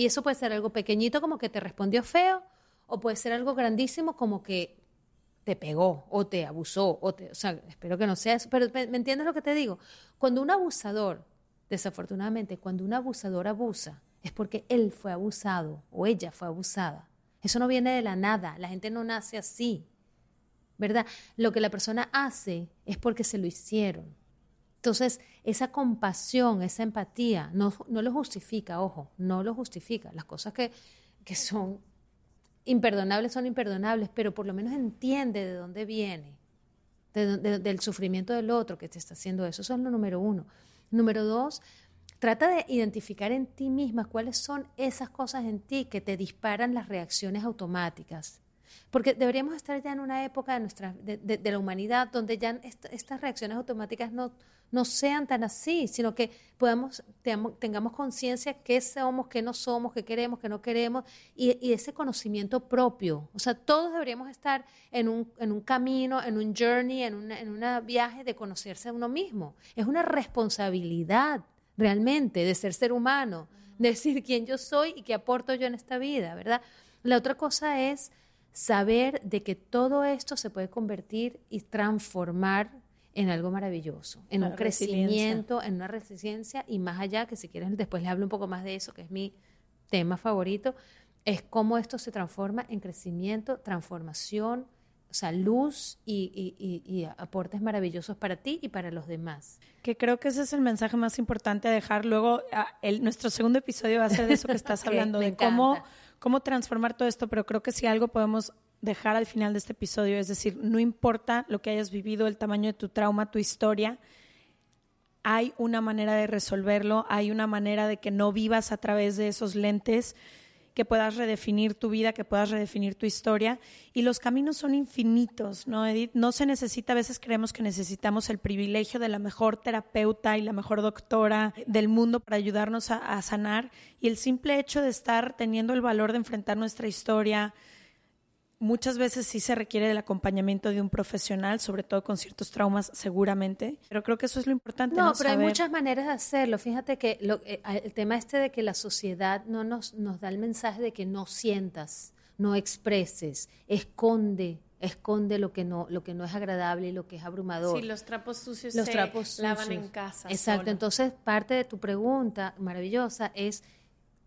Y eso puede ser algo pequeñito como que te respondió feo, o puede ser algo grandísimo como que te pegó o te abusó, o, te, o sea, espero que no sea eso, pero ¿me, me entiendes lo que te digo? Cuando un abusador, desafortunadamente, cuando un abusador abusa, es porque él fue abusado o ella fue abusada. Eso no viene de la nada, la gente no nace así, ¿verdad? Lo que la persona hace es porque se lo hicieron. Entonces, esa compasión, esa empatía, no, no lo justifica, ojo, no lo justifica. Las cosas que, que son imperdonables son imperdonables, pero por lo menos entiende de dónde viene, de, de, del sufrimiento del otro que te está haciendo eso. Eso es lo número uno. Número dos, trata de identificar en ti misma cuáles son esas cosas en ti que te disparan las reacciones automáticas. Porque deberíamos estar ya en una época de, nuestra, de, la humanidad donde ya est estas reacciones automáticas no, no sean tan así, sino que podamos, tengamos, conciencia qué somos, qué no somos, qué queremos, qué no queremos, y, ese conocimiento propio. O sea, todos deberíamos estar en un, en un camino, en un journey, en un en viaje de conocerse a uno mismo. Es una responsabilidad realmente de ser ser humano, de decir quién yo soy y qué aporto yo en esta vida, ¿verdad? La otra cosa es saber de que todo esto se puede convertir y transformar en algo maravilloso, en un crecimiento, en una resiliencia y más allá, que si quieren después les hablo un poco más de eso, que es mi tema favorito, es cómo esto se transforma en crecimiento, transformación, o sea, luz y, y, y, y, aportes maravillosos para ti y para los demás. Que creo que ese es el mensaje más importante a dejar. Luego, el, nuestro segundo episodio va a ser de eso que estás <laughs> hablando, de cómo, cómo transformar todo esto, pero creo que si algo podemos dejar al final de este episodio, es decir, no importa lo que hayas vivido, el tamaño de tu trauma, tu historia, hay una manera de resolverlo, hay una manera de que no vivas a través de esos lentes, que puedas redefinir tu vida, que puedas redefinir tu historia. Y los caminos son infinitos, ¿no, Edith? No se necesita, a veces creemos que necesitamos el privilegio de la mejor terapeuta y la mejor doctora del mundo para ayudarnos a, a sanar. Y el simple hecho de estar teniendo el valor de enfrentar nuestra historia, muchas veces sí se requiere del acompañamiento de un profesional, sobre todo con ciertos traumas, seguramente. Pero creo que eso es lo importante. No, no pero Saber. hay muchas maneras de hacerlo. Fíjate que lo, eh, el tema este de que la sociedad no nos, nos da el mensaje de que no sientas, no expreses, esconde esconde lo que no lo que no es agradable y lo que es abrumador. Sí, los trapos sucios los se trapos sucios. lavan en casa. Exacto. Solo. Entonces, parte de tu pregunta maravillosa es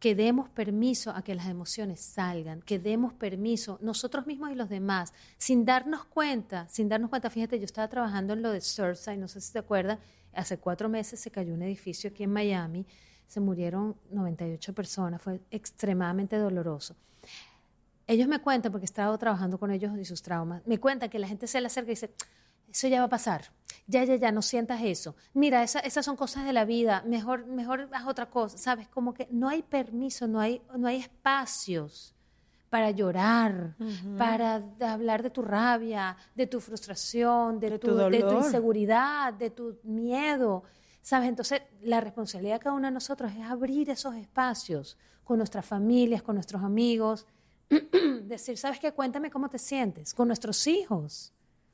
que demos permiso a que las emociones salgan, que demos permiso nosotros mismos y los demás, sin darnos cuenta, sin darnos cuenta. Fíjate, yo estaba trabajando en lo de Surfside, no sé si te acuerdas, hace cuatro meses se cayó un edificio aquí en Miami, se murieron 98 personas, fue extremadamente doloroso. Ellos me cuentan, porque he estado trabajando con ellos y sus traumas, me cuentan que la gente se le acerca y dice, eso ya va a pasar. Ya, ya, ya, no sientas eso. Mira, esa- esas son cosas de la vida. Mejor, mejor haz otra cosa. ¿Sabes? Como que no hay permiso, no hay, no hay espacios para llorar, para hablar de tu rabia, de tu frustración, de, De tu, tu de tu inseguridad, de tu miedo. ¿Sabes? Entonces, la responsabilidad de cada uno de nosotros es abrir esos espacios con nuestras familias, con nuestros amigos. <clears throat> Decir, ¿sabes qué? Cuéntame cómo te sientes. Con nuestros hijos.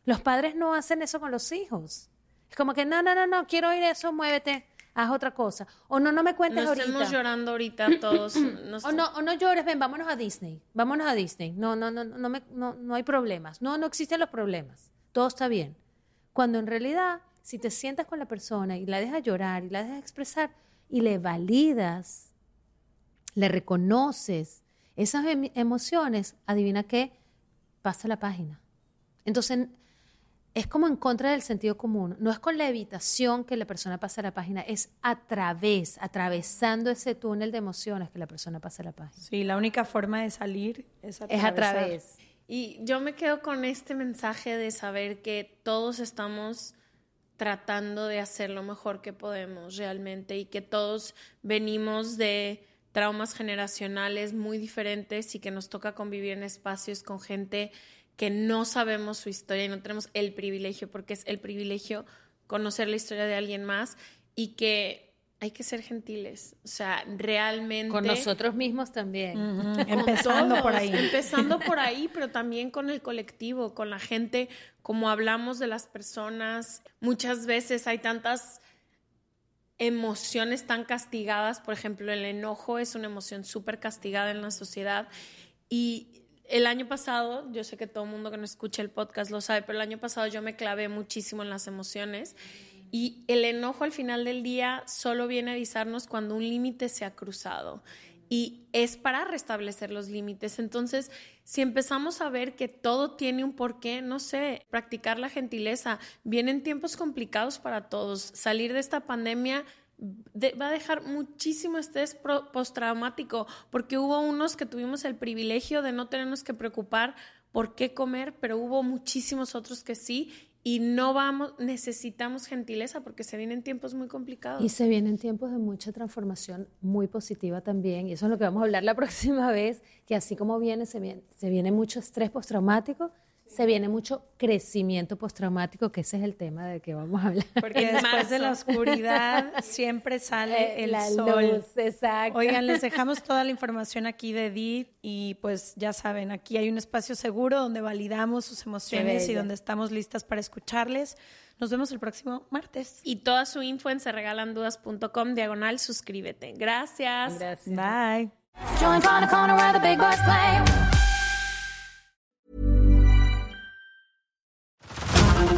Los padres no hacen eso con los hijos. Es como que, no, no, no, no, quiero oír eso, muévete, haz otra cosa. O no, no me cuentes No ahorita. estemos llorando ahorita todos. no <clears throat> O no, o no llores, ven, vámonos a Disney. Vámonos a Disney. No, no, no, no, me- no, no hay problemas. No, no existen los problemas. Todo está bien. Cuando en realidad, si te sientas con la persona y la dejas llorar y la dejas expresar y le validas, le reconoces esas em- emociones, adivina qué, pasa la página. Entonces, es como en contra del sentido común. No es con la evitación que la persona pasa la página, es a través, atravesando ese túnel de emociones que la persona pasa la página. Sí, la única forma de salir es Es a través. Y yo me quedo con este mensaje de saber que todos estamos tratando de hacer lo mejor que podemos realmente y que todos venimos de traumas generacionales muy diferentes y que nos toca convivir en espacios con gente que no sabemos su historia y no tenemos el privilegio, porque es el privilegio conocer la historia de alguien más y que hay que ser gentiles, o sea, realmente Con nosotros mismos también. Empezando por todos, ahí. Empezando por ahí, pero también con el colectivo, con la gente, como hablamos de las personas. Muchas veces hay tantas emociones tan castigadas, por ejemplo, el enojo es una emoción súper castigada en la sociedad. Y el año pasado, yo sé que todo el mundo que no escucha el podcast lo sabe, pero el año pasado yo me clavé muchísimo en las emociones. Y el enojo al final del día solo viene a avisarnos cuando un límite se ha cruzado. Y es para restablecer los límites. Entonces, si empezamos a ver que todo tiene un porqué, no sé, practicar la gentileza, vienen tiempos complicados para todos. Salir de esta pandemia de- va a dejar muchísimo estrés postraumático, porque hubo unos que tuvimos el privilegio de no tenernos que preocupar por qué comer, pero hubo muchísimos otros que sí, y no vamos, necesitamos gentileza porque se vienen tiempos muy complicados. Y se vienen tiempos de mucha transformación muy positiva también, y eso es lo que vamos a hablar la <laughs> próxima vez, que así como viene, se viene, se viene mucho estrés postraumático, se viene mucho crecimiento postraumático, que ese es el tema del que vamos a hablar. Porque después de la oscuridad <laughs> siempre sale Eh, el la sol. luz, exacto. Oigan, les dejamos toda la información aquí de Edith y pues ya saben, aquí hay un espacio seguro donde validamos sus emociones y donde estamos listas para escucharles. Nos vemos el próximo martes. Y toda su info en serregalandudas.com, diagonal, suscríbete. Gracias. Bye.